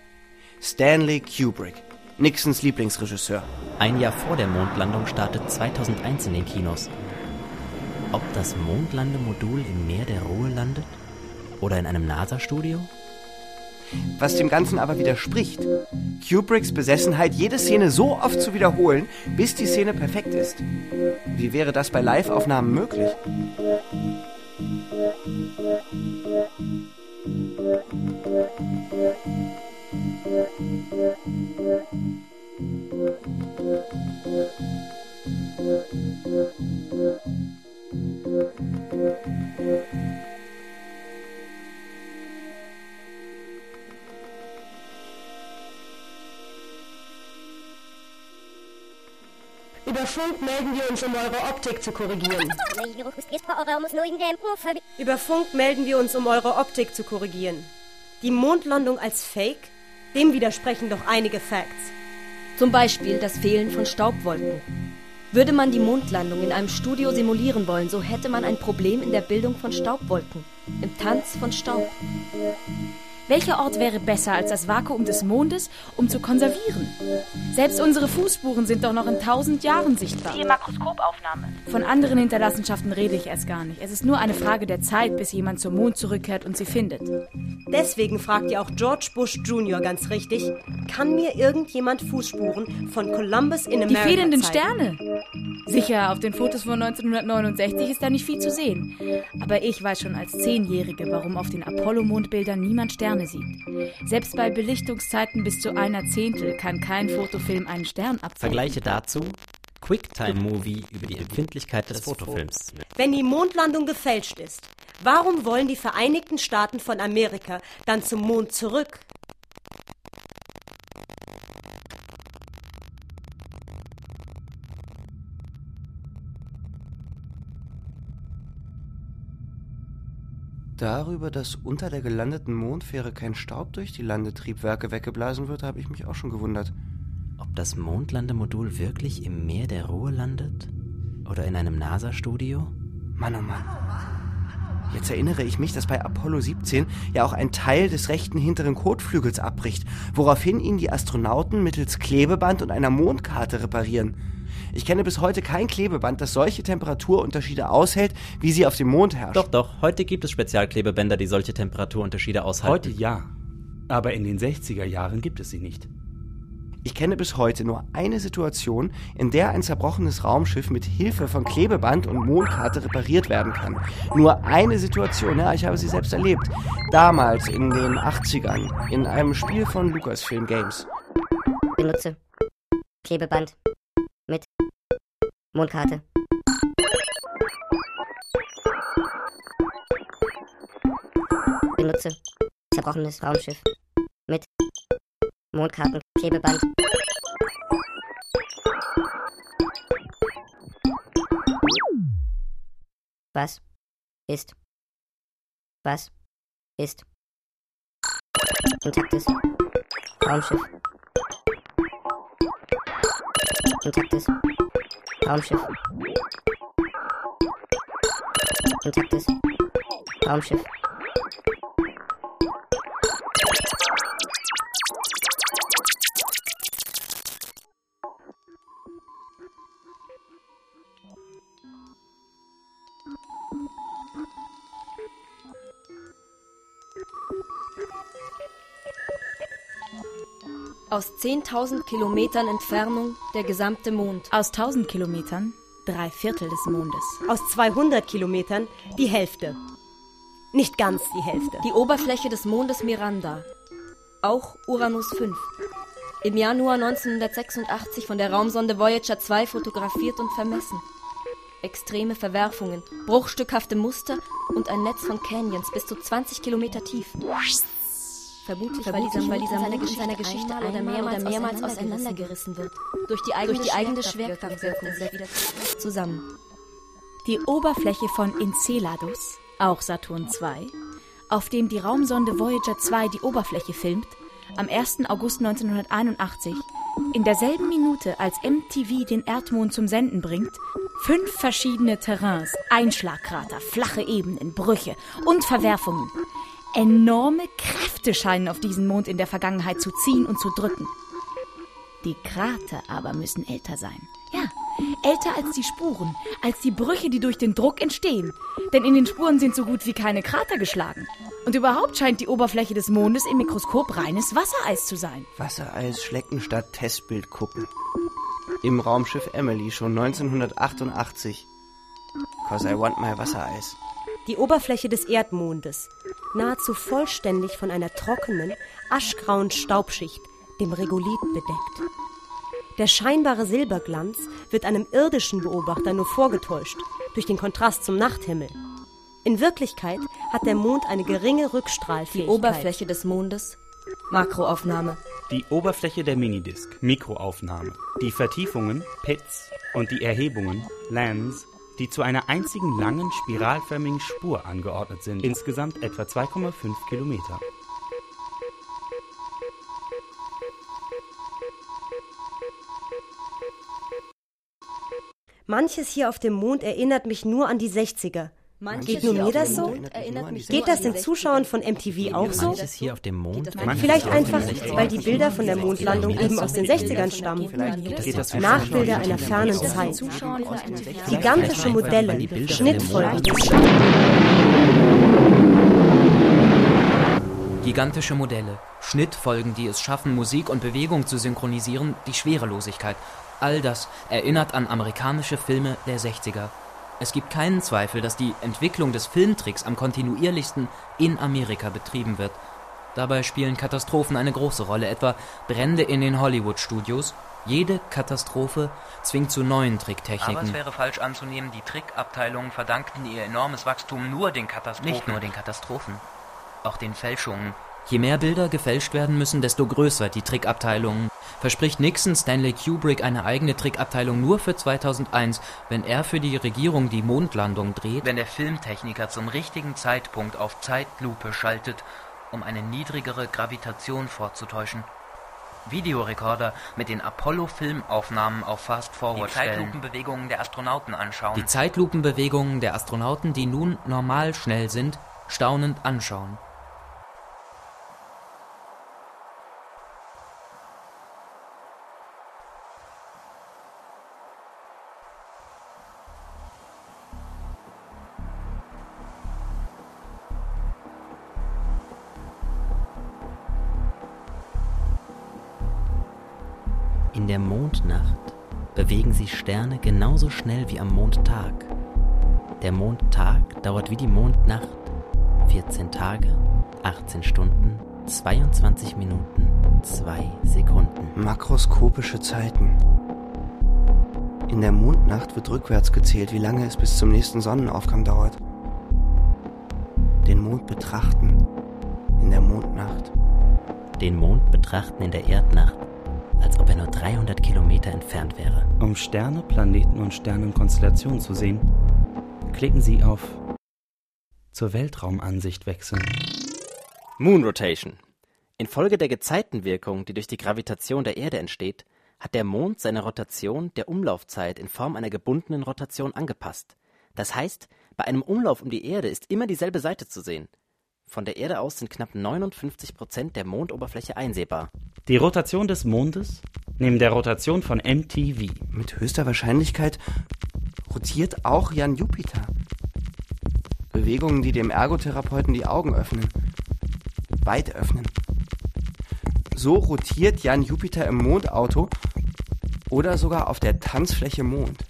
Stanley Kubrick. Nixons Lieblingsregisseur. Ein Jahr vor der Mondlandung startet 2001 in den Kinos. Ob das Mondlandemodul im Meer der Ruhe landet? Oder in einem NASA-Studio? Was dem Ganzen aber widerspricht. Kubricks Besessenheit, jede Szene so oft zu wiederholen, bis die Szene perfekt ist. Wie wäre das bei Live-Aufnahmen möglich? Über Funk melden wir uns, um eure Optik zu korrigieren. Über Funk melden wir uns, um eure Optik zu korrigieren. Die Mondlandung als Fake? Dem widersprechen doch einige Facts. Zum Beispiel das Fehlen von Staubwolken. Würde man die Mondlandung in einem Studio simulieren wollen, so hätte man ein Problem in der Bildung von Staubwolken, im Tanz von Staub. Welcher Ort wäre besser als das Vakuum des Mondes, um zu konservieren? Selbst unsere Fußspuren sind doch noch in tausend Jahren sichtbar. Die Makroskopaufnahme. Von anderen Hinterlassenschaften rede ich erst gar nicht. Es ist nur eine Frage der Zeit, bis jemand zum Mond zurückkehrt und sie findet. Deswegen fragt ja auch George Bush Jr. ganz richtig, kann mir irgendjemand Fußspuren von Columbus in Die America fehlenden zeigen? Sterne. Sicher, auf den Fotos von 1969 ist da nicht viel zu sehen. Aber ich weiß schon als Zehnjährige, warum auf den Apollo-Mondbildern niemand Sterne sieht. Selbst bei Belichtungszeiten bis zu einer Zehntel kann kein Fotofilm einen Stern abbilden. Vergleiche dazu Quicktime-Movie über die Empfindlichkeit des Fotofilms. Wenn die Mondlandung gefälscht ist, warum wollen die Vereinigten Staaten von Amerika dann zum Mond zurück? Darüber, dass unter der gelandeten Mondfähre kein Staub durch die Landetriebwerke weggeblasen wird, habe ich mich auch schon gewundert. Ob das Mondlandemodul wirklich im Meer der Ruhe landet? Oder in einem NASA-Studio? Mann, oh Mann. Jetzt erinnere ich mich, dass bei Apollo 17 ja auch ein Teil des rechten hinteren Kotflügels abbricht, woraufhin ihn die Astronauten mittels Klebeband und einer Mondkarte reparieren. Ich kenne bis heute kein Klebeband, das solche Temperaturunterschiede aushält, wie sie auf dem Mond herrschen. Doch, doch, heute gibt es Spezialklebebänder, die solche Temperaturunterschiede aushalten. Heute ja. Aber in den 60er Jahren gibt es sie nicht. Ich kenne bis heute nur eine Situation, in der ein zerbrochenes Raumschiff mit Hilfe von Klebeband und Mondkarte repariert werden kann. Nur eine Situation, ja, ich habe sie selbst erlebt. Damals in den 80ern, in einem Spiel von Lucasfilm Games. Benutze Klebeband mit Mondkarte. Benutze zerbrochenes Raumschiff mit Mondkartenklebeband. Was ist? Was ist? Intaktes Raumschiff. Intaktes Raumschiff. Intaktes Raumschiff. 10.000 Kilometern Entfernung der gesamte Mond. Aus 1000 Kilometern drei Viertel des Mondes. Aus 200 Kilometern die Hälfte. Nicht ganz die Hälfte. Die Oberfläche des Mondes Miranda. Auch Uranus 5. Im Januar 1986 von der Raumsonde Voyager 2 fotografiert und vermessen. Extreme Verwerfungen, bruchstückhafte Muster und ein Netz von Canyons bis zu 20 Kilometer tief. Vermutlich, weil dieser, weil dieser Mond in seiner Geschichte einmal oder mehrmals, oder mehrmals auseinandergerissen wird. Durch die eigene, durch die eigene Schwerkraftwirkung wieder zusammen. Die Oberfläche von Enceladus, auch Saturn II, auf dem die Raumsonde Voyager 2 die Oberfläche filmt, am 1. August 1981, in derselben Minute, als MTV den Erdmond zum Senden bringt, fünf verschiedene Terrains, Einschlagkrater, flache Ebenen, Brüche und Verwerfungen. Enorme Kräfte scheinen auf diesen Mond in der Vergangenheit zu ziehen und zu drücken. Die Krater aber müssen älter sein. Ja, älter als die Spuren, als die Brüche, die durch den Druck entstehen. Denn in den Spuren sind so gut wie keine Krater geschlagen. Und überhaupt scheint die Oberfläche des Mondes im Mikroskop reines Wassereis zu sein. Wassereis schlecken statt Testbild gucken. Im Raumschiff Emily schon 1988. Cause I want my Wassereis. Die Oberfläche des Erdmondes, nahezu vollständig von einer trockenen, aschgrauen Staubschicht, dem Regolith, bedeckt. Der scheinbare Silberglanz wird einem irdischen Beobachter nur vorgetäuscht, durch den Kontrast zum Nachthimmel. In Wirklichkeit hat der Mond eine geringe Die Rückstrahlfähigkeit. Oberfläche des Mondes. Makroaufnahme. Die Oberfläche der Minidisc, Mikroaufnahme. Die Vertiefungen, Pits und die Erhebungen, Lands, die zu einer einzigen langen spiralförmigen Spur angeordnet sind, insgesamt etwa 2,5 Kilometer. Manches hier auf dem Mond erinnert mich nur an die 60er. Manches Geht nur mir das so? Mond erinnert mich Geht das den Zuschauern von MTV auch so? Manches hier auf dem Mond. Vielleicht einfach, weil die Bilder von der Mondlandung eben aus den 60ern stammen. Nachbilder einer fernen Zeit. Gigantische Modelle, Schnittfolgen. Gigantische Modelle, Schnittfolgen, die es schaffen, Musik und Bewegung zu synchronisieren, die Schwerelosigkeit. All das erinnert an amerikanische Filme der 60er. Es gibt keinen Zweifel, dass die Entwicklung des Filmtricks am kontinuierlichsten in Amerika betrieben wird. Dabei spielen Katastrophen eine große Rolle, etwa Brände in den Hollywood-Studios. Jede Katastrophe zwingt zu neuen Tricktechniken. Aber es wäre falsch anzunehmen, die Trickabteilungen verdankten ihr enormes Wachstum nur den Katastrophen. Nicht nur den Katastrophen, auch den Fälschungen. Je mehr Bilder gefälscht werden müssen, desto größer die Trickabteilungen. Verspricht Nixon Stanley Kubrick eine eigene Trickabteilung nur für 2001, wenn er für die Regierung die Mondlandung dreht? Wenn der Filmtechniker zum richtigen Zeitpunkt auf Zeitlupe schaltet, um eine niedrigere Gravitation vorzutäuschen. Videorekorder mit den Apollo-Filmaufnahmen auf Fast Forward Die. Zeitlupenbewegungen der Astronauten anschauen. Die Zeitlupenbewegungen der Astronauten, die nun normal schnell sind, staunend anschauen. Der Mondnacht bewegen sich Sterne genauso schnell wie am Mondtag. Der Mondtag dauert wie die Mondnacht 14 Tage, 18 Stunden, 22 Minuten, 2 Sekunden. Makroskopische Zeiten. In der Mondnacht wird rückwärts gezählt, wie lange es bis zum nächsten Sonnenaufgang dauert. Den Mond betrachten in der Mondnacht. Den Mond betrachten in der Erdnacht, als ob er nur 300 Kilometer entfernt wäre. Um Sterne, Planeten und Sternenkonstellationen zu sehen, klicken Sie auf zur Weltraumansicht wechseln. Moon Rotation. Infolge der Gezeitenwirkung, die durch die Gravitation der Erde entsteht, hat der Mond seine Rotation der Umlaufzeit in Form einer gebundenen Rotation angepasst. Das heißt, bei einem Umlauf um die Erde ist immer dieselbe Seite zu sehen. Von der Erde aus sind knapp 59 Prozent der Mondoberfläche einsehbar. Die Rotation des Mondes neben der Rotation von MTV. Mit höchster Wahrscheinlichkeit rotiert auch Jan Jupiter. Bewegungen, die dem Ergotherapeuten die Augen öffnen. Weit öffnen. So rotiert Jan Jupiter im Mondauto oder sogar auf der Tanzfläche Mond.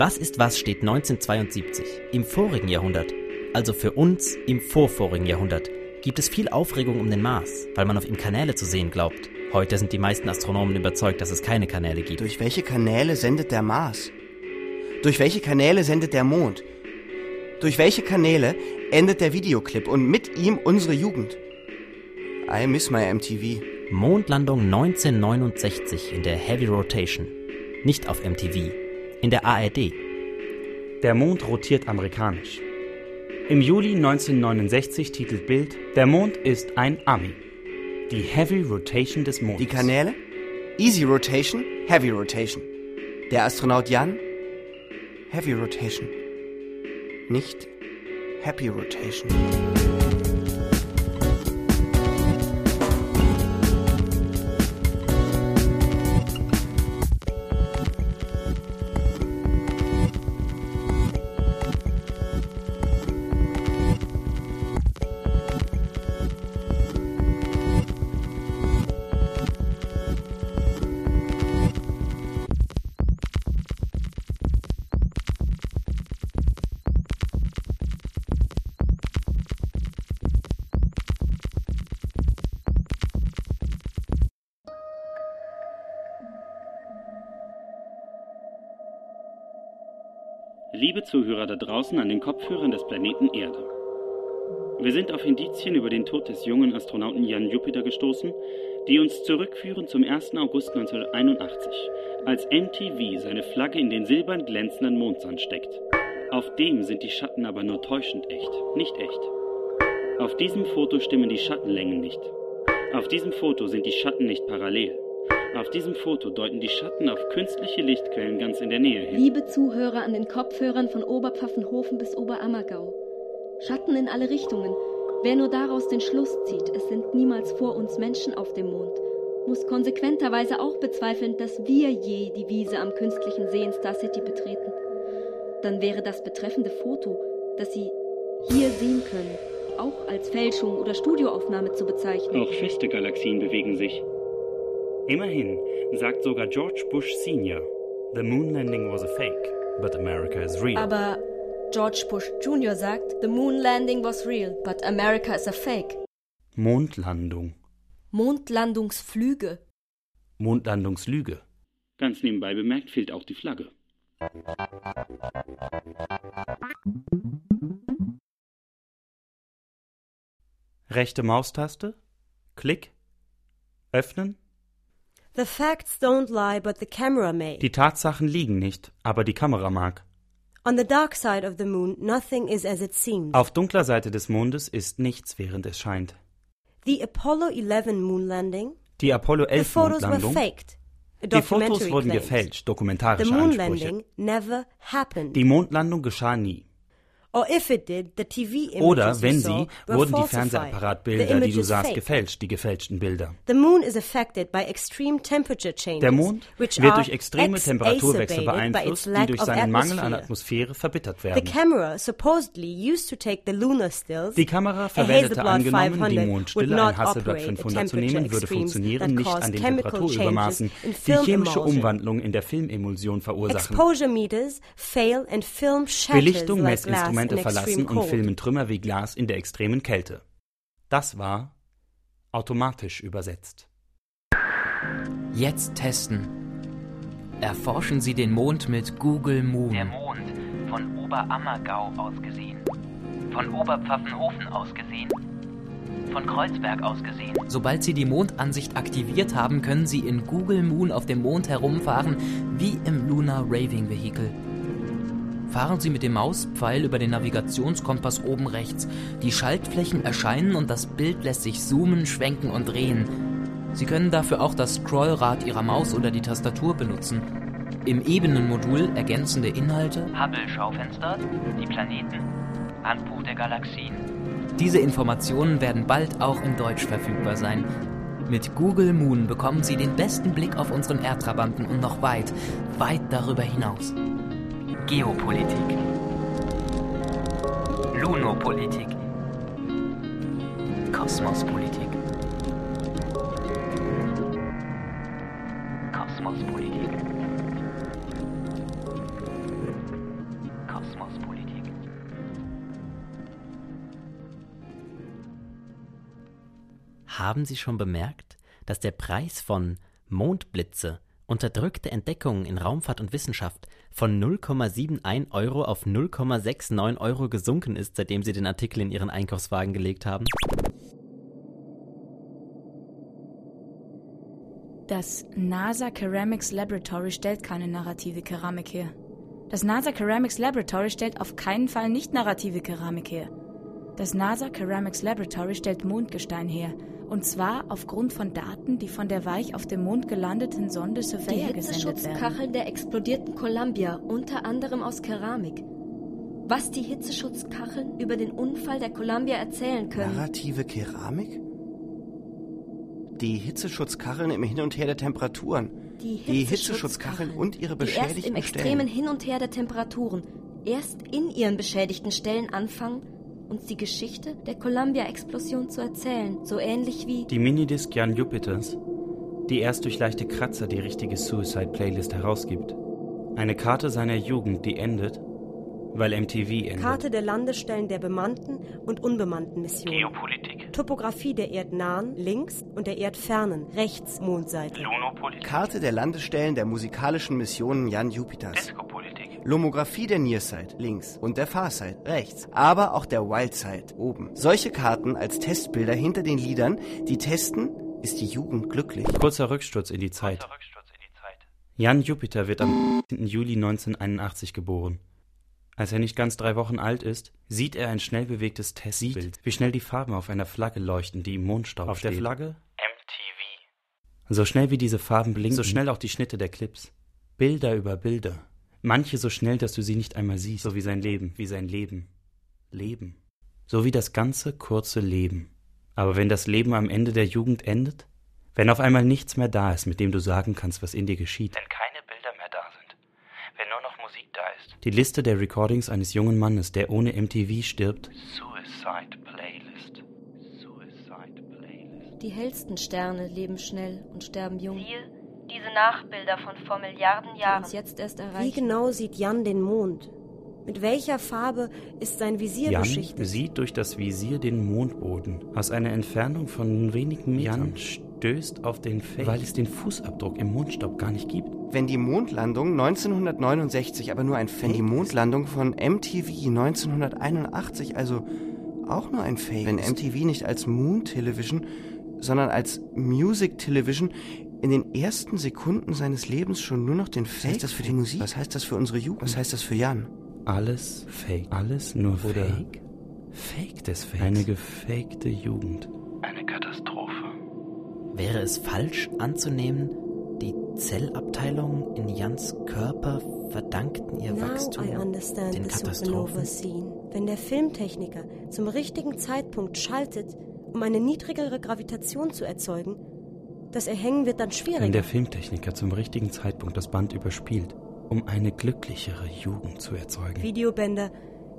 Was ist was steht 1972, im vorigen Jahrhundert, also für uns im vorvorigen Jahrhundert, gibt es viel Aufregung um den Mars, weil man auf ihm Kanäle zu sehen glaubt. Heute sind die meisten Astronomen überzeugt, dass es keine Kanäle gibt. Durch welche Kanäle sendet der Mars? Durch welche Kanäle sendet der Mond? Durch welche Kanäle endet der Videoclip und mit ihm unsere Jugend? I miss my MTV. Mondlandung 1969 in der Heavy Rotation. Nicht auf MTV, in der ARD. Der Mond rotiert amerikanisch. Im Juli 1969 titelt Bild Der Mond ist ein Ami. Die Heavy Rotation des Mondes. Die Kanäle? Easy Rotation, Heavy Rotation. Der Astronaut Jan? Heavy Rotation. Nicht Happy Rotation. Draußen an den Kopfhörern des Planeten Erde. Wir sind auf Indizien über den Tod des jungen Astronauten Jan Jupiter gestoßen, die uns zurückführen zum 1. August 1981, als MTV seine Flagge in den silbern glänzenden Mondsand steckt. Auf dem sind die Schatten aber nur täuschend echt, nicht echt. Auf diesem Foto stimmen die Schattenlängen nicht. Auf diesem Foto sind die Schatten nicht parallel. Auf diesem Foto deuten die Schatten auf künstliche Lichtquellen ganz in der Nähe hin. Liebe Zuhörer an den Kopfhörern von Oberpfaffenhofen bis Oberammergau. Schatten in alle Richtungen. Wer nur daraus den Schluss zieht, es sind niemals vor uns Menschen auf dem Mond, muss konsequenterweise auch bezweifeln, dass wir je die Wiese am künstlichen See in Star City betreten. Dann wäre das betreffende Foto, das Sie hier sehen können, auch als Fälschung oder Studioaufnahme zu bezeichnen. Auch feste Galaxien bewegen sich. Immerhin sagt sogar George Bush Sr., The moon landing was a fake, but America is real. Aber George Bush Jr. sagt, The moon landing was real, but America is a fake. Mondlandung. Mondlandungsflüge. Mondlandungslüge. Ganz nebenbei bemerkt fehlt auch die Flagge. Rechte Maustaste. Klick. Öffnen. The facts don't lie, but the camera may. Die Tatsachen liegen nicht, aber die Kamera mag. On the dark side of the moon, nothing is as it seems. Auf dunkler Seite des Mondes ist nichts, während es scheint. The Apollo 11 moon landing. Die Apollo The 11 photos were Mondlandung. faked. A Die Fotos wurden gefälscht, The dokumentarische moon Ansprüche. landing never happened. Die Mondlandung geschah nie. Oder wenn sie, wurden die Fernsehapparatbilder, die du sahst, gefälscht, die gefälschten Bilder. Der Mond wird durch extreme Temperaturwechsel beeinflusst, die durch seinen Mangel an. Atmosphäre verbittert werden. camera supposedly used to take the lunar stills. Die Kamera verwendete angenommen, die 500 Mondstille, would not ein Hasselblad operate at 500 zu nehmen, würde funktionieren nicht an den Temperaturübermaßen, die chemische. Umwandlung in der Filmemulsion verursachen. Belichtung, Messinstrumente in verlassen und filmen Trümmer wie Glas in der extremen Kälte. Das war automatisch übersetzt. Jetzt testen. Erforschen Sie den Mond mit Google Moon. Der Mond, von Oberammergau aus gesehen. Von Oberpfaffenhofen aus gesehen. Von Kreuzberg aus gesehen. Sobald Sie die Mondansicht aktiviert haben, können Sie in Google Moon auf dem Mond herumfahren, wie im Lunar Raving Vehicle. Fahren Sie mit dem Mauspfeil über den Navigationskompass oben rechts. Die Schaltflächen erscheinen und das Bild lässt sich zoomen, schwenken und drehen. Sie können dafür auch das Scrollrad Ihrer Maus oder die Tastatur benutzen. Im Ebenenmodul ergänzende Inhalte, Hubble-Schaufenster, die Planeten, Handbuch der Galaxien. Diese Informationen werden bald auch in Deutsch verfügbar sein. Mit Google Moon bekommen Sie den besten Blick auf unseren Erdtrabanten und noch weit, weit darüber hinaus. Geopolitik. Lunopolitik. Kosmospolitik. Kosmospolitik. Kosmospolitik. Haben Sie schon bemerkt, dass der Preis von Mondblitze, unterdrückte Entdeckungen in Raumfahrt und Wissenschaft von 0,71 Euro auf 0,69 Euro gesunken ist, seitdem Sie den Artikel in Ihren Einkaufswagen gelegt haben? Das NASA Ceramics Laboratory stellt keine narrative Keramik her. Das NASA Ceramics Laboratory stellt auf keinen Fall nicht narrative Keramik her. Das NASA Ceramics Laboratory stellt Mondgestein her. Und zwar aufgrund von Daten, die von der weich auf dem Mond gelandeten Sonde Die Surveyor gesendet werden. Hitzeschutzkacheln der explodierten Columbia, unter anderem aus Keramik. Was die Hitzeschutzkacheln über den Unfall der Columbia erzählen können. Narrative Keramik? Die Hitzeschutzkacheln im Hin und Her der Temperaturen. Die Hitzeschutzkacheln und ihre die erst im beschädigten extremen Stellen. Hin und Her der Temperaturen erst in ihren beschädigten Stellen anfangen, uns die Geschichte der Columbia-Explosion zu erzählen, so ähnlich wie Die Minidisc Jan Jupiters, die erst durch leichte Kratzer die richtige Suicide-Playlist herausgibt. Eine Karte seiner Jugend, die endet, weil MTV endet. Karte der Landestellen der bemannten und unbemannten Missionen. Geopolitik. Topographie der erdnahen links und der erdfernen rechts Mondseite. Lunopolitik. Karte der Landestellen der musikalischen Missionen Jan Jupiters. Diskopolitik. Lomographie der Nearside links und der Farside rechts, aber auch der Wildside oben. Solche Karten als Testbilder hinter den Liedern, die testen, ist die Jugend glücklich. Kurzer Rücksturz in die Zeit. Jan Jupiter wird am 10. Juli 1981 geboren. Als er nicht ganz drei Wochen alt ist, sieht er ein schnell bewegtes Testbild, wie schnell die Farben auf einer Flagge leuchten, die im Mondstaub Auf steht. der Flagge? MTV. So schnell wie diese Farben blinken, so schnell auch die Schnitte der Clips. Bilder über Bilder. Manche so schnell, dass du sie nicht einmal siehst. So wie sein Leben, wie sein Leben. Leben. So wie das ganze kurze Leben. Aber wenn das Leben am Ende der Jugend endet? Wenn auf einmal nichts mehr da ist, mit dem du sagen kannst, was in dir geschieht. Wenn keine Bilder mehr da sind. Wenn nur noch Musik da ist. Die Liste der Recordings eines jungen Mannes, der ohne MTV stirbt, Suicide Playlist. Suicide Playlist. Die hellsten Sterne leben schnell und sterben jung. Siehe diese Nachbilder von vor Milliarden Jahren. uns jetzt erst Wie genau sieht Jan den Mond? Mit welcher Farbe ist sein Visier Jan beschichtet? sieht durch das Visier den Mondboden. Aus einer Entfernung von wenigen Metern. Jan stößt auf den Fake, weil es den Fußabdruck im Mondstaub gar nicht gibt. Wenn die Mondlandung 1969 aber nur ein Fake Wenn die Mondlandung von MTV 1981 also auch nur ein Fake Wenn MTV nicht als Moon Television, sondern als Music Television in den ersten Sekunden seines Lebens schon nur noch den Fake. Was heißt das für die Musik? Was heißt das für unsere Jugend? Was heißt das für Jan? Alles Fake. Alles nur Oder Fake? Fake des Fakes. Eine gefakte Jugend. Eine Katastrophe. Wäre es falsch anzunehmen, die Zellabteilungen in Jans Körper verdankten ihr Now Wachstum I understand den Katastrophen? Supernova Scene. Wenn der Filmtechniker zum richtigen Zeitpunkt schaltet, um eine niedrigere Gravitation zu erzeugen, das Erhängen wird dann Wenn schwieriger. der Filmtechniker zum richtigen Zeitpunkt das Band überspielt, um eine glücklichere Jugend zu erzeugen. Videobänder,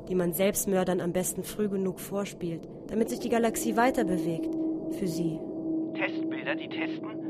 die man Selbstmördern am besten früh genug vorspielt, damit sich die Galaxie weiter bewegt. Für sie. Testbilder, die testen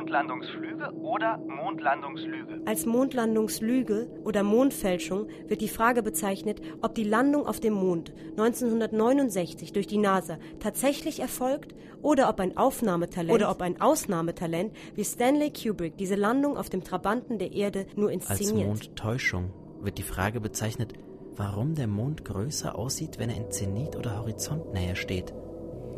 Mondlandungsflüge oder Mondlandungslüge. Als Mondlandungslüge oder Mondfälschung wird die Frage bezeichnet, ob die Landung auf dem Mond 1969 durch die NASA tatsächlich erfolgt oder ob ein Aufnahmetalent oder ob ein Ausnahmetalent wie Stanley Kubrick diese Landung auf dem Trabanten der Erde nur Als inszeniert. Mondtäuschung wird die Frage bezeichnet, warum der Mond größer aussieht, wenn er in Zenit- oder Horizontnähe steht.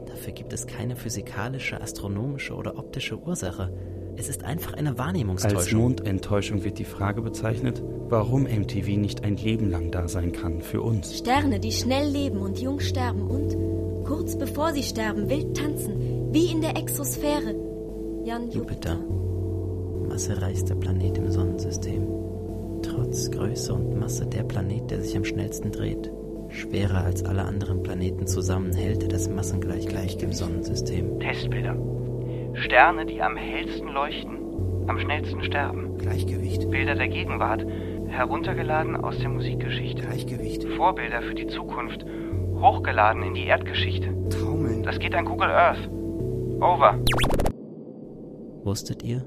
Dafür gibt es keine physikalische, astronomische oder optische Ursache. Es ist einfach eine Als Wahrnehmungstäuschung. Mondenttäuschung wird die Frage bezeichnet, warum MTV nicht ein Leben lang da sein kann für uns. Sterne, die schnell leben und jung sterben und, kurz bevor sie sterben, wild tanzen, wie in der Exosphäre. Jan Jupiter, massereichster Planet im Sonnensystem. Trotz Größe und Masse der Planet, der sich am schnellsten dreht. Schwerer als alle anderen Planeten zusammen hält er das Massengleichgewicht im Sonnensystem. Testbilder. Sterne, die am hellsten leuchten, am schnellsten sterben. Gleichgewicht. Bilder der Gegenwart, heruntergeladen aus der Musikgeschichte. Gleichgewicht. Vorbilder für die Zukunft, hochgeladen in die Erdgeschichte. Taumeln. Das geht an Google Earth. Over. Wusstet ihr,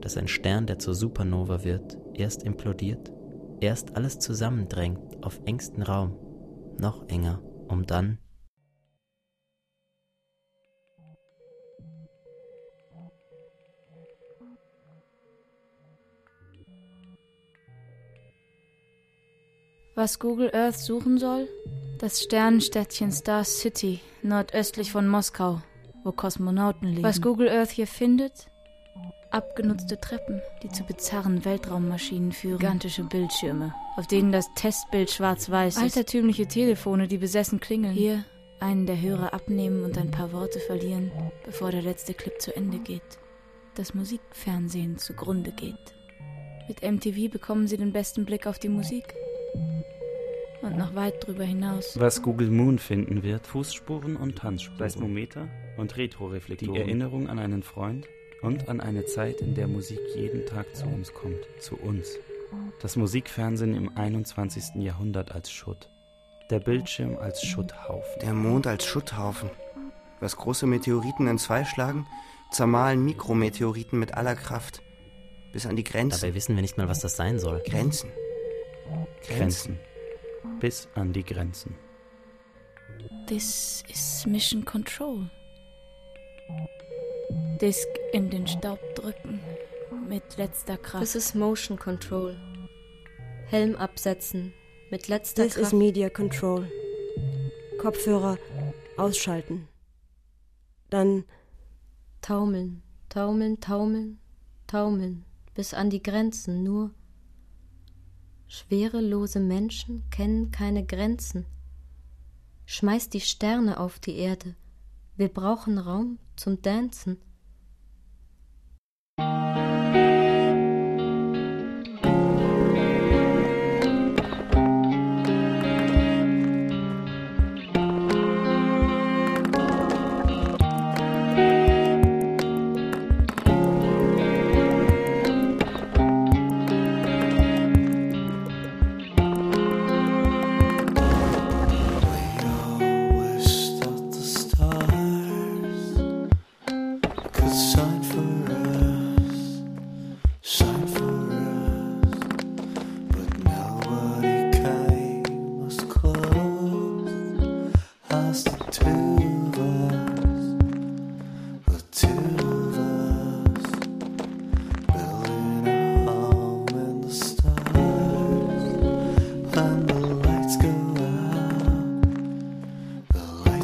dass ein Stern, der zur Supernova wird, erst implodiert, erst alles zusammendrängt auf engstem Raum, noch enger, um dann Was Google Earth suchen soll? Das Sternenstädtchen Star City, nordöstlich von Moskau, wo Kosmonauten leben. Was Google Earth hier findet? Abgenutzte Treppen, die zu bizarren Weltraummaschinen führen. Gigantische Bildschirme, auf denen das Testbild schwarz-weiß ist. Altertümliche Telefone, die besessen klingeln. Hier einen der Hörer abnehmen und ein paar Worte verlieren, bevor der letzte Clip zu Ende geht. Das Musikfernsehen zugrunde geht. Mit MTV bekommen sie den besten Blick auf die Musik. Und noch weit drüber hinaus. Was Google Moon finden wird, Fußspuren und Tanzspuren, Seismometer und Retroreflektoren, die Erinnerung an einen Freund und an eine Zeit, in der Musik jeden Tag zu uns kommt, zu uns. Das Musikfernsehen im 21. Jahrhundert als Schutt. Der Bildschirm als Schutthaufen. Der Mond als Schutthaufen. Was große Meteoriten in zwei schlagen, zermahlen Mikrometeoriten mit aller Kraft. Bis an die Grenzen. Dabei wissen wir nicht mal, was das sein soll. Grenzen. Grenzen. Bis an die Grenzen. This is Mission Control. Disk in den Staub drücken. Mit letzter Kraft. This is Motion Control. Helm absetzen. Mit letzter This Kraft. is Media Control. Kopfhörer ausschalten. Dann Taumeln, taumeln, taumeln, taumeln, bis an die Grenzen nur. Schwerelose Menschen kennen keine Grenzen. Schmeiß die Sterne auf die Erde. Wir brauchen Raum zum Dancen.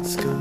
Let's go.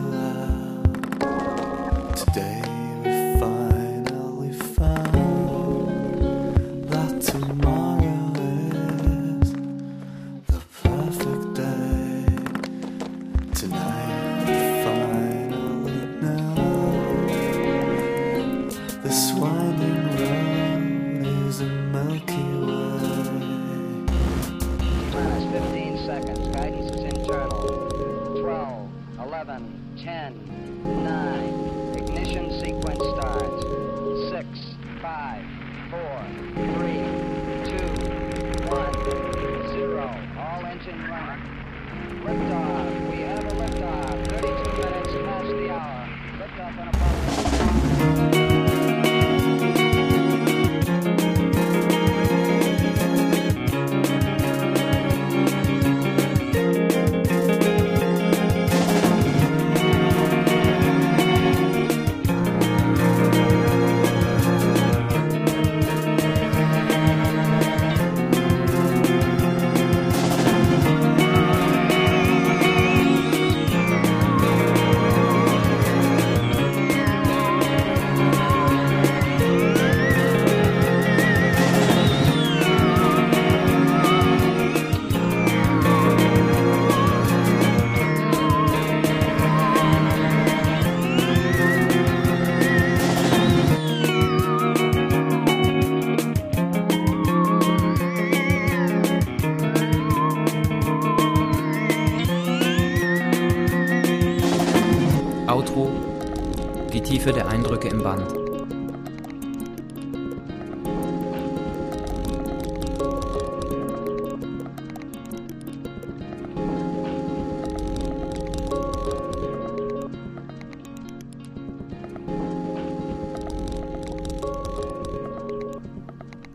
Outro Die Tiefe der Eindrücke im Band.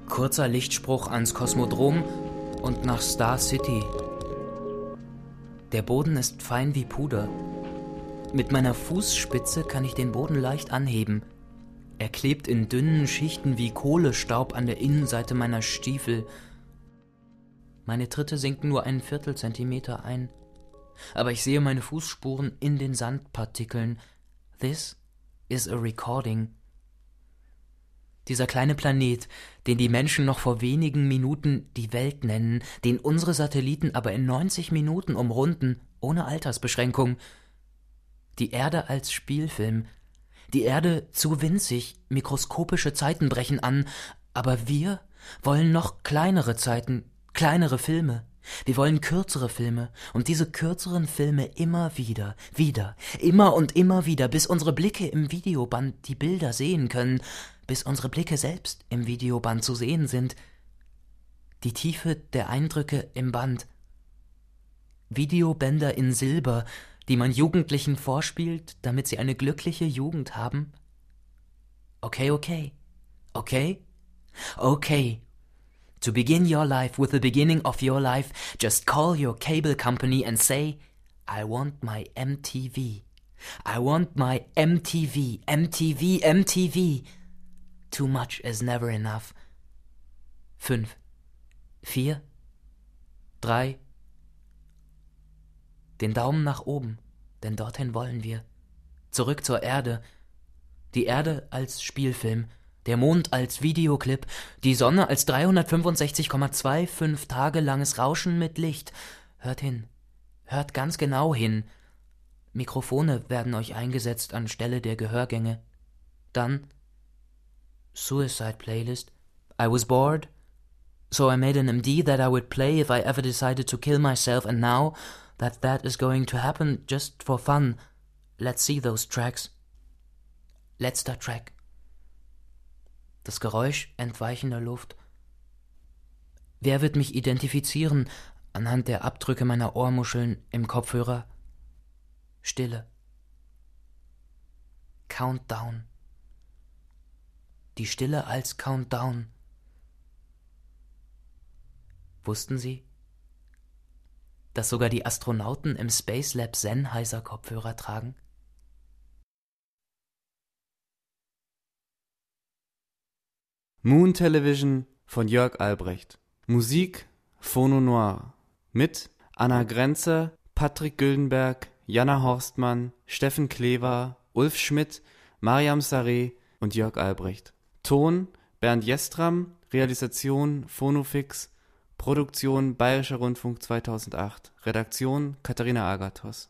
Kurzer Lichtspruch ans Kosmodrom und nach Star City. Der Boden ist fein wie Puder. Mit meiner Fußspitze kann ich den Boden leicht anheben. Er klebt in dünnen Schichten wie Kohlestaub an der Innenseite meiner Stiefel. Meine Tritte sinken nur einen Viertelzentimeter ein. Aber ich sehe meine Fußspuren in den Sandpartikeln. This is a recording. Dieser kleine Planet, den die Menschen noch vor wenigen Minuten die Welt nennen, den unsere Satelliten aber in 90 Minuten umrunden, ohne Altersbeschränkung. Die Erde als Spielfilm. Die Erde zu winzig, mikroskopische Zeiten brechen an, aber wir wollen noch kleinere Zeiten, kleinere Filme. Wir wollen kürzere Filme und diese kürzeren Filme immer wieder, wieder, immer und immer wieder, bis unsere Blicke im Videoband die Bilder sehen können, bis unsere Blicke selbst im Videoband zu sehen sind. Die Tiefe der Eindrücke im Band. Videobänder in Silber, die man Jugendlichen vorspielt, damit sie eine glückliche Jugend haben? Okay, okay. Okay? Okay. To begin your life with the beginning of your life, just call your cable company and say, I want my MTV. I want my MTV, MTV, MTV. Too much is never enough. Fünf, vier, drei. Den Daumen nach oben, denn dorthin wollen wir. Zurück zur Erde. Die Erde als Spielfilm, der Mond als Videoclip, die Sonne als 365,25 Tage langes Rauschen mit Licht. Hört hin, hört ganz genau hin. Mikrofone werden euch eingesetzt anstelle der Gehörgänge. Dann Suicide Playlist. I was bored, so I made an MD that I would play if I ever decided to kill myself, and now that that is going to happen just for fun, let's see those tracks. Letzter Track. Das Geräusch entweichender Luft. Wer wird mich identifizieren anhand der Abdrücke meiner Ohrmuscheln im Kopfhörer? Stille. Countdown. Die Stille als Countdown. Wussten Sie, dass sogar die Astronauten im Space Lab Sennheiser Kopfhörer tragen? Moon Television von Jörg Albrecht. Musik Phono Noir. Mit Anna Grenzer, Patrick Güldenberg, Jana Horstmann, Steffen Klever, Ulf Schmidt, Mariam Saré und Jörg Albrecht. Ton Bernd Jestram, Realisation Phonofix, Produktion Bayerischer Rundfunk 2008, Redaktion Katharina Agathos.